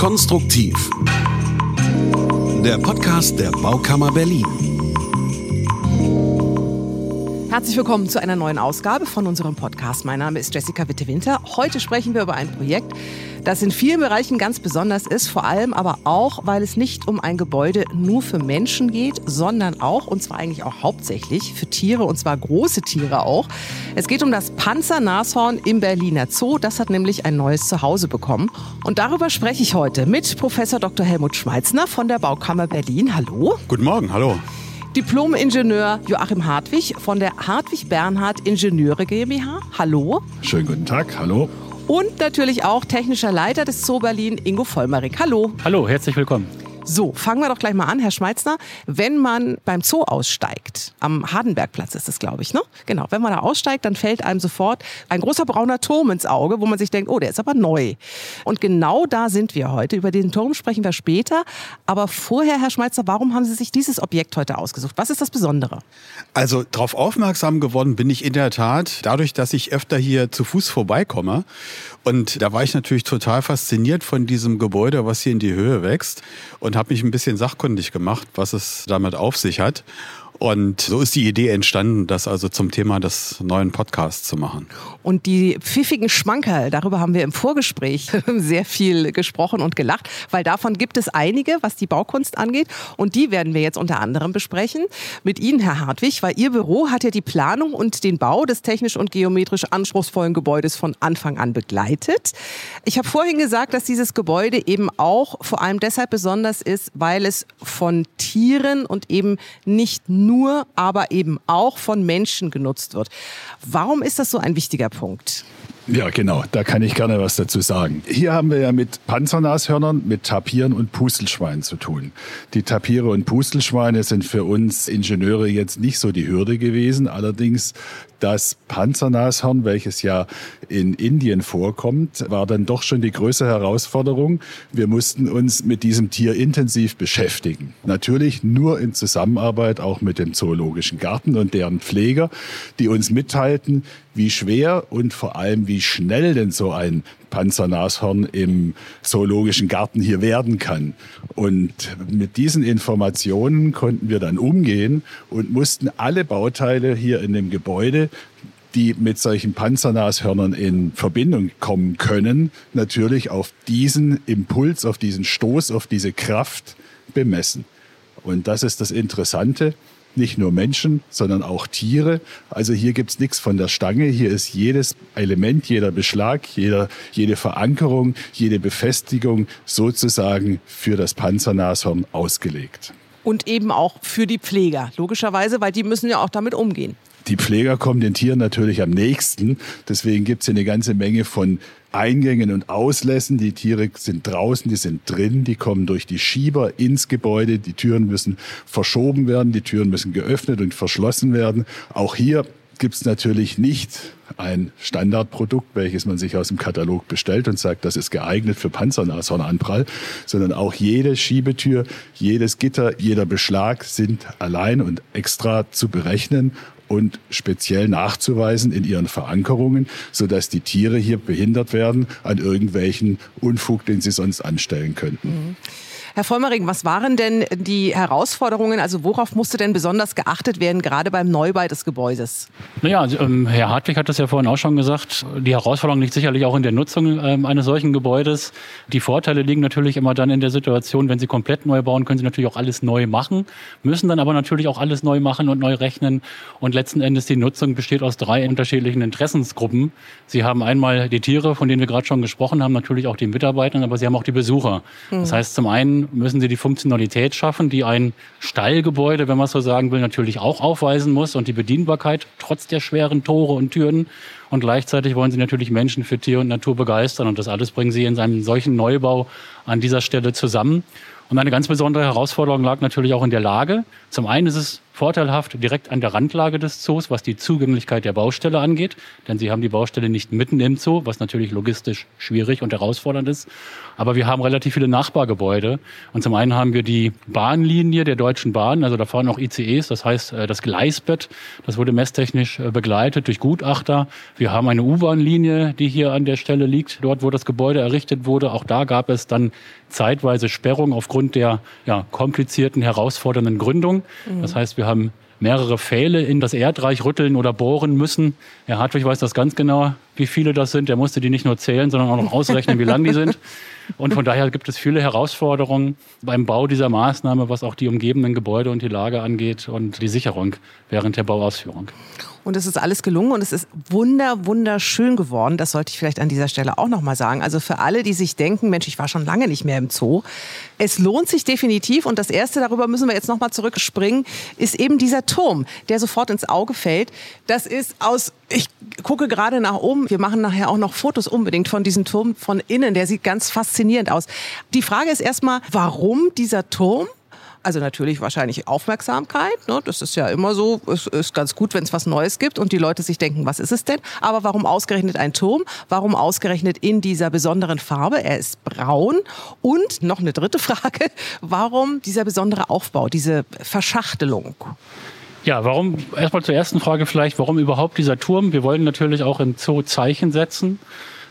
Konstruktiv. Der Podcast der Baukammer Berlin. Herzlich willkommen zu einer neuen Ausgabe von unserem Podcast. Mein Name ist Jessica Witte-Winter. Heute sprechen wir über ein Projekt, das in vielen Bereichen ganz besonders ist, vor allem aber auch, weil es nicht um ein Gebäude nur für Menschen geht, sondern auch, und zwar eigentlich auch hauptsächlich, für Tiere, und zwar große Tiere auch. Es geht um das Panzernashorn im Berliner Zoo. Das hat nämlich ein neues Zuhause bekommen. Und darüber spreche ich heute mit Professor Dr. Helmut Schmeitzner von der Baukammer Berlin. Hallo. Guten Morgen, hallo. Diplom-Ingenieur Joachim Hartwig von der Hartwig Bernhard Ingenieure GmbH. Hallo. Schönen guten Tag, hallo. Und natürlich auch technischer Leiter des Zoo Berlin, Ingo Vollmerich. Hallo. Hallo, herzlich willkommen. So, fangen wir doch gleich mal an, Herr Schmeitzner. Wenn man beim Zoo aussteigt, am Hardenbergplatz ist das, glaube ich, ne? Genau, wenn man da aussteigt, dann fällt einem sofort ein großer brauner Turm ins Auge, wo man sich denkt, oh, der ist aber neu. Und genau da sind wir heute. Über den Turm sprechen wir später. Aber vorher, Herr Schmeitzner, warum haben Sie sich dieses Objekt heute ausgesucht? Was ist das Besondere? Also darauf aufmerksam geworden bin ich in der Tat dadurch, dass ich öfter hier zu Fuß vorbeikomme. Und da war ich natürlich total fasziniert von diesem Gebäude, was hier in die Höhe wächst und habe mich ein bisschen sachkundig gemacht, was es damit auf sich hat. Und so ist die Idee entstanden, das also zum Thema des neuen Podcasts zu machen. Und die pfiffigen Schmankerl, darüber haben wir im Vorgespräch sehr viel gesprochen und gelacht, weil davon gibt es einige, was die Baukunst angeht. Und die werden wir jetzt unter anderem besprechen mit Ihnen, Herr Hartwig, weil Ihr Büro hat ja die Planung und den Bau des technisch und geometrisch anspruchsvollen Gebäudes von Anfang an begleitet. Ich habe vorhin gesagt, dass dieses Gebäude eben auch vor allem deshalb besonders ist, weil es von Tieren und eben nicht nur nur, aber eben auch von Menschen genutzt wird. Warum ist das so ein wichtiger Punkt? Ja, genau, da kann ich gerne was dazu sagen. Hier haben wir ja mit Panzernashörnern, mit Tapiren und Pustelschweinen zu tun. Die Tapire und Pustelschweine sind für uns Ingenieure jetzt nicht so die Hürde gewesen. Allerdings das Panzernashorn, welches ja in Indien vorkommt, war dann doch schon die größere Herausforderung. Wir mussten uns mit diesem Tier intensiv beschäftigen. Natürlich nur in Zusammenarbeit auch mit dem Zoologischen Garten und deren Pfleger, die uns mitteilten, wie schwer und vor allem wie schnell denn so ein Panzernashorn im Zoologischen Garten hier werden kann. Und mit diesen Informationen konnten wir dann umgehen und mussten alle Bauteile hier in dem Gebäude die mit solchen Panzernashörnern in Verbindung kommen können, natürlich auf diesen Impuls, auf diesen Stoß, auf diese Kraft bemessen. Und das ist das Interessante nicht nur Menschen, sondern auch Tiere. Also hier gibt's nichts von der Stange. Hier ist jedes Element, jeder Beschlag, jeder, jede Verankerung, jede Befestigung sozusagen für das Panzernashorn ausgelegt. Und eben auch für die Pfleger, logischerweise, weil die müssen ja auch damit umgehen. Die Pfleger kommen den Tieren natürlich am nächsten. Deswegen gibt's hier eine ganze Menge von Eingängen und Auslässen. Die Tiere sind draußen, die sind drin, die kommen durch die Schieber ins Gebäude. Die Türen müssen verschoben werden, die Türen müssen geöffnet und verschlossen werden. Auch hier gibt es natürlich nicht ein Standardprodukt, welches man sich aus dem Katalog bestellt und sagt, das ist geeignet für Panzernashornanprall, sondern auch jede Schiebetür, jedes Gitter, jeder Beschlag sind allein und extra zu berechnen und speziell nachzuweisen in ihren Verankerungen, sodass die Tiere hier behindert werden an irgendwelchen Unfug, den sie sonst anstellen könnten. Mhm. Herr Vollmering, was waren denn die Herausforderungen? Also worauf musste denn besonders geachtet werden, gerade beim Neubau des Gebäudes? Naja, also, ähm, Herr Hartwig hat das ja vorhin auch schon gesagt. Die Herausforderung liegt sicherlich auch in der Nutzung ähm, eines solchen Gebäudes. Die Vorteile liegen natürlich immer dann in der Situation, wenn Sie komplett neu bauen, können Sie natürlich auch alles neu machen, müssen dann aber natürlich auch alles neu machen und neu rechnen. Und letzten Endes die Nutzung besteht aus drei unterschiedlichen Interessensgruppen. Sie haben einmal die Tiere, von denen wir gerade schon gesprochen haben, natürlich auch die Mitarbeiter, aber Sie haben auch die Besucher. Mhm. Das heißt, zum einen müssen sie die Funktionalität schaffen, die ein Stallgebäude, wenn man so sagen will, natürlich auch aufweisen muss und die Bedienbarkeit trotz der schweren Tore und Türen. Und gleichzeitig wollen sie natürlich Menschen für Tier und Natur begeistern. Und das alles bringen sie in einem solchen Neubau an dieser Stelle zusammen. Und eine ganz besondere Herausforderung lag natürlich auch in der Lage. Zum einen ist es vorteilhaft direkt an der Randlage des Zoos, was die Zugänglichkeit der Baustelle angeht. Denn sie haben die Baustelle nicht mitten im Zoo, was natürlich logistisch schwierig und herausfordernd ist. Aber wir haben relativ viele Nachbargebäude. Und zum einen haben wir die Bahnlinie der Deutschen Bahn, also da fahren auch ICEs, das heißt äh, das Gleisbett, das wurde messtechnisch äh, begleitet durch Gutachter. Wir haben eine U-Bahn-Linie, die hier an der Stelle liegt, dort wo das Gebäude errichtet wurde. Auch da gab es dann zeitweise Sperrung aufgrund der ja, komplizierten, herausfordernden Gründung. Mhm. Das heißt, wir haben mehrere Pfähle in das Erdreich rütteln oder bohren müssen. Herr Hartwig weiß das ganz genau, wie viele das sind. Er musste die nicht nur zählen, sondern auch noch ausrechnen, wie lang die sind. Und von daher gibt es viele Herausforderungen beim Bau dieser Maßnahme, was auch die umgebenden Gebäude und die Lage angeht und die Sicherung während der Bauausführung. Und es ist alles gelungen und es ist wunder, wunderschön geworden. Das sollte ich vielleicht an dieser Stelle auch nochmal sagen. Also für alle, die sich denken, Mensch, ich war schon lange nicht mehr im Zoo. Es lohnt sich definitiv. Und das Erste, darüber müssen wir jetzt nochmal zurückspringen, ist eben dieser Turm, der sofort ins Auge fällt. Das ist aus, ich gucke gerade nach oben. Wir machen nachher auch noch Fotos unbedingt von diesem Turm von innen. Der sieht ganz faszinierend aus. Die Frage ist erstmal, warum dieser Turm? Also natürlich wahrscheinlich Aufmerksamkeit. Ne? Das ist ja immer so. Es ist ganz gut, wenn es was Neues gibt und die Leute sich denken, was ist es denn? Aber warum ausgerechnet ein Turm? Warum ausgerechnet in dieser besonderen Farbe? Er ist braun. Und noch eine dritte Frage. Warum dieser besondere Aufbau, diese Verschachtelung? Ja, warum, erstmal zur ersten Frage vielleicht, warum überhaupt dieser Turm? Wir wollen natürlich auch im Zoo Zeichen setzen.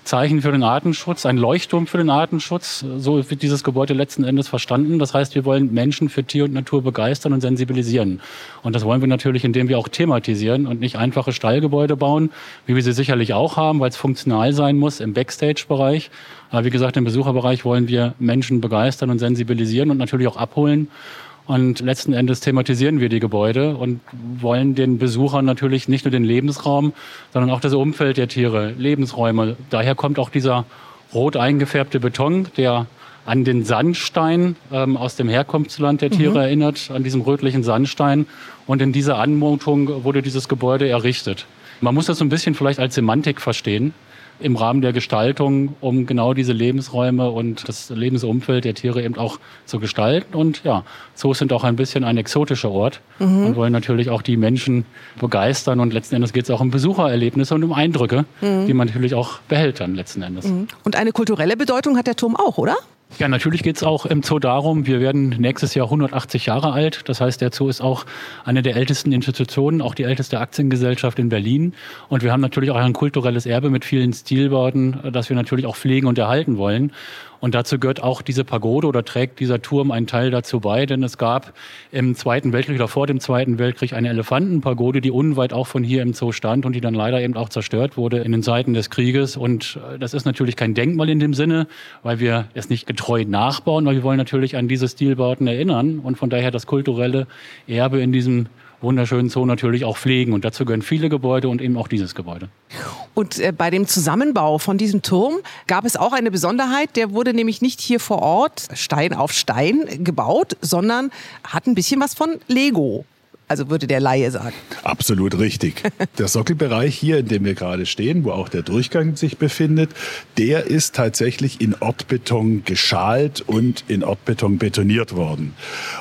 Zeichen für den Artenschutz, ein Leuchtturm für den Artenschutz. So wird dieses Gebäude letzten Endes verstanden. Das heißt, wir wollen Menschen für Tier und Natur begeistern und sensibilisieren. Und das wollen wir natürlich, indem wir auch thematisieren und nicht einfache Stallgebäude bauen, wie wir sie sicherlich auch haben, weil es funktional sein muss im Backstage-Bereich. Aber wie gesagt, im Besucherbereich wollen wir Menschen begeistern und sensibilisieren und natürlich auch abholen. Und letzten Endes thematisieren wir die Gebäude und wollen den Besuchern natürlich nicht nur den Lebensraum, sondern auch das Umfeld der Tiere, Lebensräume. Daher kommt auch dieser rot eingefärbte Beton, der an den Sandstein ähm, aus dem Herkunftsland der Tiere mhm. erinnert, an diesem rötlichen Sandstein. Und in dieser Anmutung wurde dieses Gebäude errichtet. Man muss das so ein bisschen vielleicht als Semantik verstehen im Rahmen der Gestaltung, um genau diese Lebensräume und das Lebensumfeld der Tiere eben auch zu gestalten. Und ja, Zoos sind auch ein bisschen ein exotischer Ort mhm. und wollen natürlich auch die Menschen begeistern. Und letzten Endes geht es auch um Besuchererlebnisse und um Eindrücke, mhm. die man natürlich auch behält dann letzten Endes. Mhm. Und eine kulturelle Bedeutung hat der Turm auch, oder? Ja, natürlich geht es auch im Zoo darum, wir werden nächstes Jahr 180 Jahre alt. Das heißt, der Zoo ist auch eine der ältesten Institutionen, auch die älteste Aktiengesellschaft in Berlin. Und wir haben natürlich auch ein kulturelles Erbe mit vielen Stilbauten, das wir natürlich auch pflegen und erhalten wollen. Und dazu gehört auch diese Pagode oder trägt dieser Turm einen Teil dazu bei, denn es gab im Zweiten Weltkrieg oder vor dem Zweiten Weltkrieg eine Elefantenpagode, die unweit auch von hier im Zoo stand und die dann leider eben auch zerstört wurde in den Zeiten des Krieges. Und äh, das ist natürlich kein Denkmal in dem Sinne, weil wir es nicht getreu nachbauen, weil wir wollen natürlich an diese Stilbauten erinnern und von daher das kulturelle Erbe in diesem wunderschönen Zoo natürlich auch pflegen. Und dazu gehören viele Gebäude und eben auch dieses Gebäude. Und äh, bei dem Zusammenbau von diesem Turm gab es auch eine Besonderheit. Der wurde nämlich nicht hier vor Ort Stein auf Stein gebaut, sondern hat ein bisschen was von Lego. Also würde der Laie sagen. Absolut richtig. Der Sockelbereich hier, in dem wir gerade stehen, wo auch der Durchgang sich befindet, der ist tatsächlich in Ortbeton geschalt und in Ortbeton betoniert worden.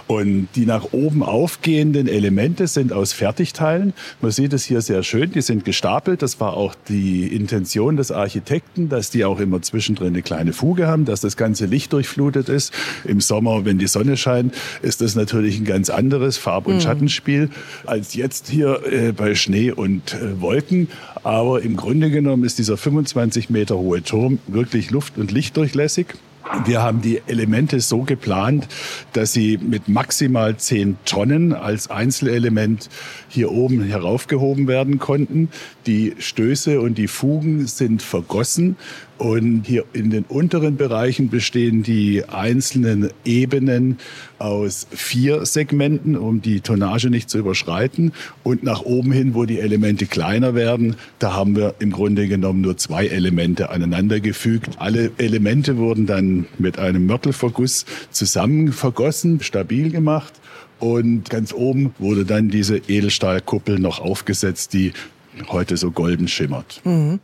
Und die nach oben aufgehenden Elemente sind aus Fertigteilen. Man sieht es hier sehr schön, die sind gestapelt. Das war auch die Intention des Architekten, dass die auch immer zwischendrin eine kleine Fuge haben, dass das ganze Licht durchflutet ist. Im Sommer, wenn die Sonne scheint, ist das natürlich ein ganz anderes Farb- und mhm. Schattenspiel viel als jetzt hier äh, bei Schnee und äh, Wolken. Aber im Grunde genommen ist dieser 25 Meter hohe Turm wirklich luft- und lichtdurchlässig. Wir haben die Elemente so geplant, dass sie mit maximal 10 Tonnen als Einzelelement hier oben heraufgehoben werden konnten. Die Stöße und die Fugen sind vergossen und hier in den unteren Bereichen bestehen die einzelnen Ebenen aus vier Segmenten, um die Tonnage nicht zu überschreiten. Und nach oben hin, wo die Elemente kleiner werden, da haben wir im Grunde genommen nur zwei Elemente aneinandergefügt. Alle Elemente wurden dann mit einem Mörtelverguss zusammen vergossen, stabil gemacht. Und ganz oben wurde dann diese Edelstahlkuppel noch aufgesetzt, die heute so golden schimmert. Mhm.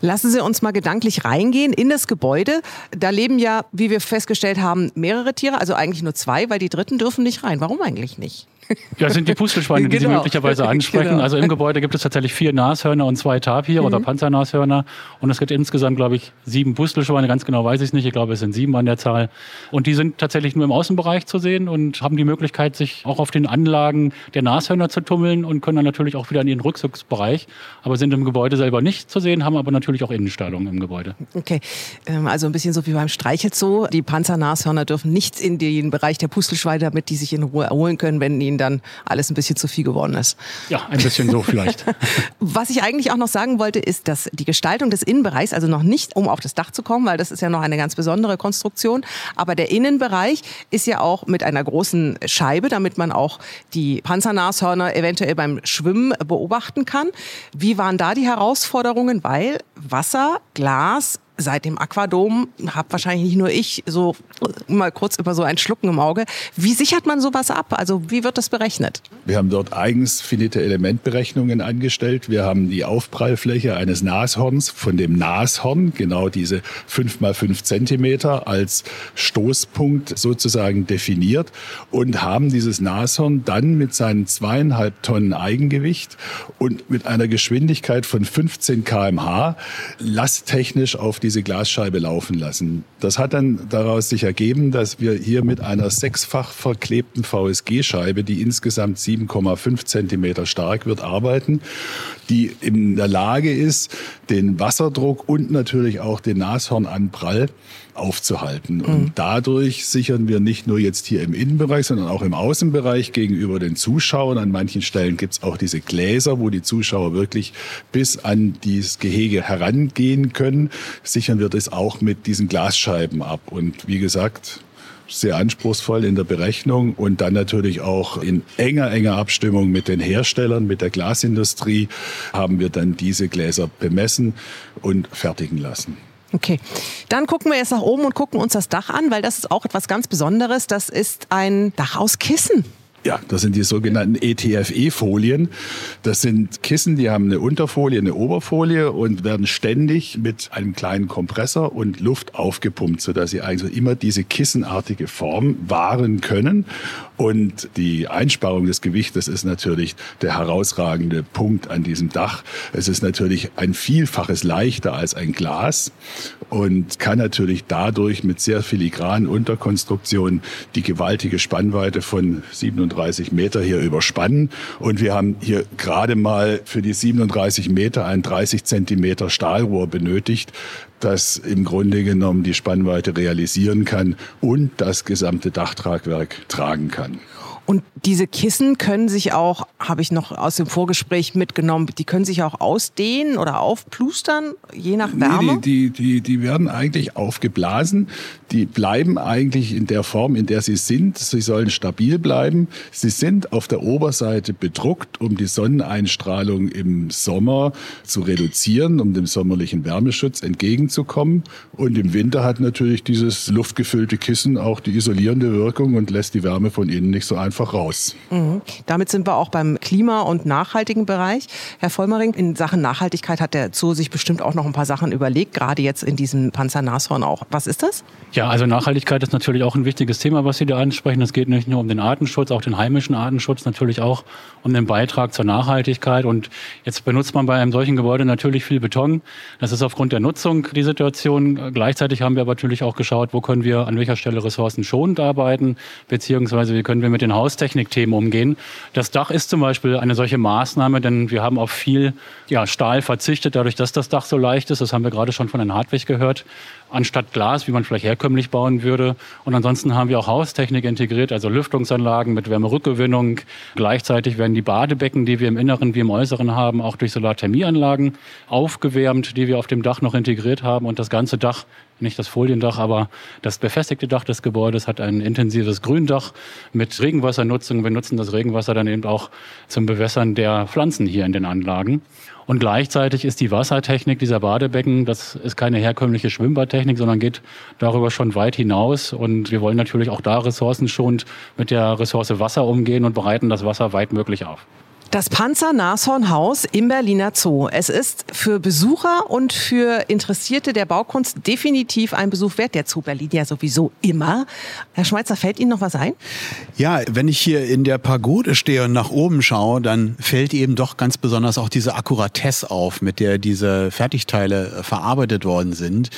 Lassen Sie uns mal gedanklich reingehen in das Gebäude. Da leben ja, wie wir festgestellt haben, mehrere Tiere, also eigentlich nur zwei, weil die dritten dürfen nicht rein. Warum eigentlich nicht? Ja, sind die Pustelschweine, die Sie Genau. möglicherweise ansprechen. Genau. Also im Gebäude gibt es tatsächlich vier Nashörner und zwei Tapire oder Mhm. Panzernashörner. Und es gibt insgesamt, glaube ich, sieben Pustelschweine. Ganz genau weiß ich es nicht. Ich glaube, es sind sieben an der Zahl. Und die sind tatsächlich nur im Außenbereich zu sehen und haben die Möglichkeit, sich auch auf den Anlagen der Nashörner zu tummeln und können dann natürlich auch wieder in ihren Rückzugsbereich. Aber sind im Gebäude selber nicht zu sehen, haben aber natürlich auch Innenstallungen im Gebäude. Okay, ähm, also ein bisschen so wie beim Streichelzoo. Die Panzernashörner dürfen nicht in den Bereich der Pustelschweine, damit die sich in Ruhe erholen können, wenn ihnen dann alles ein bisschen zu viel geworden ist. Ja, ein bisschen so vielleicht. Was ich eigentlich auch noch sagen wollte, ist, dass die Gestaltung des Innenbereichs, also noch nicht, um auf das Dach zu kommen, weil das ist ja noch eine ganz besondere Konstruktion, aber der Innenbereich ist ja auch mit einer großen Scheibe, damit man auch die Panzernashörner eventuell beim Schwimmen beobachten kann. Wie waren da die Herausforderungen? Weil Wasser, Glas, Seit dem Aquadom habe wahrscheinlich nicht nur ich so mal kurz über so ein Schlucken im Auge. Wie sichert man sowas ab? Also wie wird das berechnet? Wir haben dort eigens finite Elementberechnungen angestellt. Wir haben die Aufprallfläche eines Nashorns von dem Nashorn, genau diese fünf mal fünf Zentimeter als Stoßpunkt sozusagen definiert und haben dieses Nashorn dann mit seinen zweieinhalb Tonnen Eigengewicht und mit einer Geschwindigkeit von 15 kmh lasttechnisch auf diese Glasscheibe laufen lassen. Das hat dann daraus sich ergeben, dass wir hier mit einer sechsfach verklebten VSG-Scheibe, die insgesamt 7,5 Zentimeter stark wird, arbeiten, die in der Lage ist, den Wasserdruck und natürlich auch den Nashornanprall aufzuhalten. Und dadurch sichern wir nicht nur jetzt hier im Innenbereich, sondern auch im Außenbereich gegenüber den Zuschauern. An manchen Stellen gibt es auch diese Gläser, wo die Zuschauer wirklich bis an dieses Gehege herangehen können. Sichern wir das auch mit diesen Glasscheiben ab. Und wie gesagt, sehr anspruchsvoll in der Berechnung und dann natürlich auch in enger, enger Abstimmung mit den Herstellern, mit der Glasindustrie haben wir dann diese Gläser bemessen und fertigen lassen. Okay, dann gucken wir jetzt nach oben und gucken uns das Dach an, weil das ist auch etwas ganz Besonderes. Das ist ein Dach aus Kissen. Ja, das sind die sogenannten ETFE-Folien. Das sind Kissen, die haben eine Unterfolie, eine Oberfolie und werden ständig mit einem kleinen Kompressor und Luft aufgepumpt, sodass sie also immer diese kissenartige Form wahren können. Und die Einsparung des Gewichtes ist natürlich der herausragende Punkt an diesem Dach. Es ist natürlich ein Vielfaches leichter als ein Glas und kann natürlich dadurch mit sehr filigranen Unterkonstruktionen die gewaltige Spannweite von 37 Meter hier überspannen. Und wir haben hier gerade mal für die 37 Meter ein 30 Zentimeter Stahlrohr benötigt, das im Grunde genommen die Spannweite realisieren kann und das gesamte Dachtragwerk tragen kann. Und diese Kissen können sich auch, habe ich noch aus dem Vorgespräch mitgenommen, die können sich auch ausdehnen oder aufplustern, je nach Wärme. Nee, die, die, die, die werden eigentlich aufgeblasen. Die bleiben eigentlich in der Form, in der sie sind. Sie sollen stabil bleiben. Sie sind auf der Oberseite bedruckt, um die Sonneneinstrahlung im Sommer zu reduzieren, um dem sommerlichen Wärmeschutz entgegenzukommen. Und im Winter hat natürlich dieses luftgefüllte Kissen auch die isolierende Wirkung und lässt die Wärme von innen nicht so einfach raus. Mhm. Damit sind wir auch beim Klima- und nachhaltigen Bereich. Herr Vollmering, in Sachen Nachhaltigkeit hat der Zoo sich bestimmt auch noch ein paar Sachen überlegt, gerade jetzt in diesem Panzernashorn auch. Was ist das? Ja, also Nachhaltigkeit ist natürlich auch ein wichtiges Thema, was Sie da ansprechen. Es geht nicht nur um den Artenschutz, auch den heimischen Artenschutz, natürlich auch um den Beitrag zur Nachhaltigkeit. Und jetzt benutzt man bei einem solchen Gebäude natürlich viel Beton. Das ist aufgrund der Nutzung die Situation. Gleichzeitig haben wir aber natürlich auch geschaut, wo können wir an welcher Stelle ressourcenschonend arbeiten, beziehungsweise wie können wir mit den Haustechnikthemen umgehen. Das Dach ist zum Beispiel eine solche Maßnahme, denn wir haben auf viel ja, Stahl verzichtet, dadurch, dass das Dach so leicht ist. Das haben wir gerade schon von Herrn Hartwig gehört anstatt Glas, wie man vielleicht herkömmlich bauen würde. Und ansonsten haben wir auch Haustechnik integriert, also Lüftungsanlagen mit Wärmerückgewinnung. Gleichzeitig werden die Badebecken, die wir im Inneren wie im Äußeren haben, auch durch Solarthermieanlagen aufgewärmt, die wir auf dem Dach noch integriert haben. Und das ganze Dach, nicht das Foliendach, aber das befestigte Dach des Gebäudes hat ein intensives Gründach mit Regenwassernutzung. Wir nutzen das Regenwasser dann eben auch zum Bewässern der Pflanzen hier in den Anlagen. Und gleichzeitig ist die Wassertechnik dieser Badebecken, das ist keine herkömmliche Schwimmbadtechnik, sondern geht darüber schon weit hinaus. Und wir wollen natürlich auch da ressourcenschonend mit der Ressource Wasser umgehen und bereiten das Wasser weitmöglich auf. Das Panzer-Nashorn-Haus im Berliner Zoo. Es ist für Besucher und für Interessierte der Baukunst definitiv ein Besuch wert. Der Zoo Berlin ja sowieso immer. Herr Schmeitzer, fällt Ihnen noch was ein? Ja, wenn ich hier in der Pagode stehe und nach oben schaue, dann fällt eben doch ganz besonders auch diese Akkuratesse auf, mit der diese Fertigteile verarbeitet worden sind.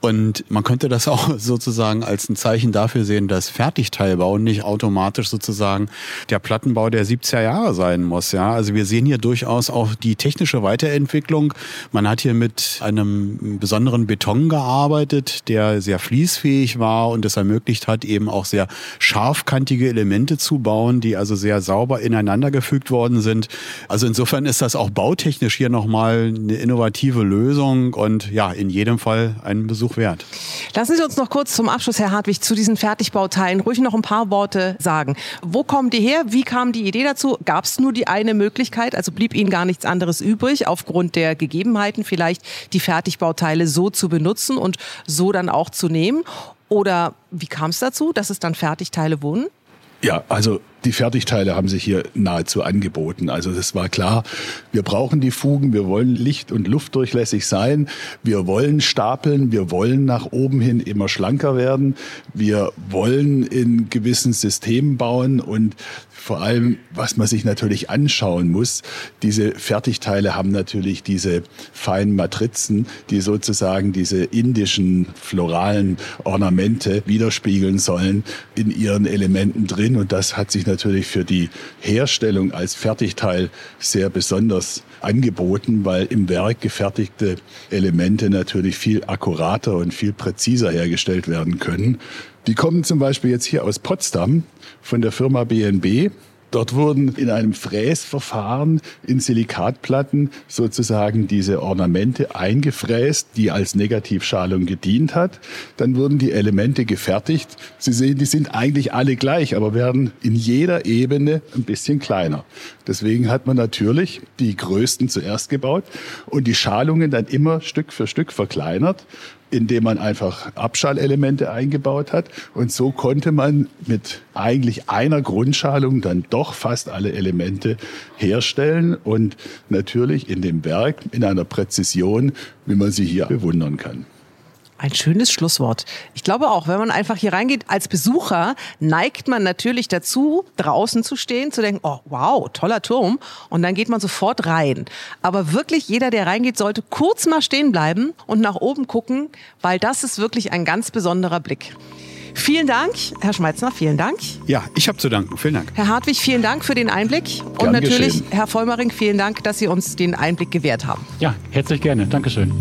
Und man könnte das auch sozusagen als ein Zeichen dafür sehen, dass Fertigteilbau nicht automatisch sozusagen der Plattenbau der 70er Jahre sein muss. Ja, also wir sehen hier durchaus auch die technische Weiterentwicklung. Man hat hier mit einem besonderen Beton gearbeitet, der sehr fließfähig war und es ermöglicht hat, eben auch sehr scharfkantige Elemente zu bauen, die also sehr sauber ineinander gefügt worden sind. Also insofern ist das auch bautechnisch hier nochmal eine innovative Lösung und ja, in jedem Fall ein Besuch wert. Lassen Sie uns noch kurz zum Abschluss, Herr Hartwig, zu diesen Fertigbauteilen ruhig noch ein paar Worte sagen. Wo kommen die her? Wie kam die Idee dazu? Gab es nur die eine Möglichkeit? Also blieb Ihnen gar nichts anderes übrig, aufgrund der Gegebenheiten vielleicht die Fertigbauteile so zu benutzen und so dann auch zu nehmen? Oder wie kam es dazu, dass es dann Fertigteile wurden? Ja, also die Fertigteile haben sich hier nahezu angeboten. Also es war klar, wir brauchen die Fugen, wir wollen licht- und luftdurchlässig sein, wir wollen stapeln, wir wollen nach oben hin immer schlanker werden, wir wollen in gewissen Systemen bauen und vor allem, was man sich natürlich anschauen muss, diese Fertigteile haben natürlich diese feinen Matrizen, die sozusagen diese indischen floralen Ornamente widerspiegeln sollen in ihren Elementen drin. Und das hat sich natürlich für die Herstellung als Fertigteil sehr besonders angeboten, weil im Werk gefertigte Elemente natürlich viel akkurater und viel präziser hergestellt werden können. Die kommen zum Beispiel jetzt hier aus Potsdam von der Firma BNB. Dort wurden in einem Fräsverfahren in Silikatplatten sozusagen diese Ornamente eingefräst, die als Negativschalung gedient hat. Dann wurden die Elemente gefertigt. Sie sehen, die sind eigentlich alle gleich, aber werden in jeder Ebene ein bisschen kleiner. Deswegen hat man natürlich die größten zuerst gebaut und die Schalungen dann immer Stück für Stück verkleinert indem man einfach Abschallelemente eingebaut hat. Und so konnte man mit eigentlich einer Grundschalung dann doch fast alle Elemente herstellen und natürlich in dem Werk in einer Präzision, wie man sie hier bewundern kann. Ein schönes Schlusswort. Ich glaube auch, wenn man einfach hier reingeht, als Besucher neigt man natürlich dazu, draußen zu stehen, zu denken, oh wow, toller Turm. Und dann geht man sofort rein. Aber wirklich jeder, der reingeht, sollte kurz mal stehen bleiben und nach oben gucken, weil das ist wirklich ein ganz besonderer Blick. Vielen Dank, Herr Schmeitzner, vielen Dank. Ja, ich habe zu danken. Vielen Dank. Herr Hartwig, vielen Dank für den Einblick. Gern und natürlich, geschehen. Herr Vollmering, vielen Dank, dass Sie uns den Einblick gewährt haben. Ja, herzlich gerne. Dankeschön.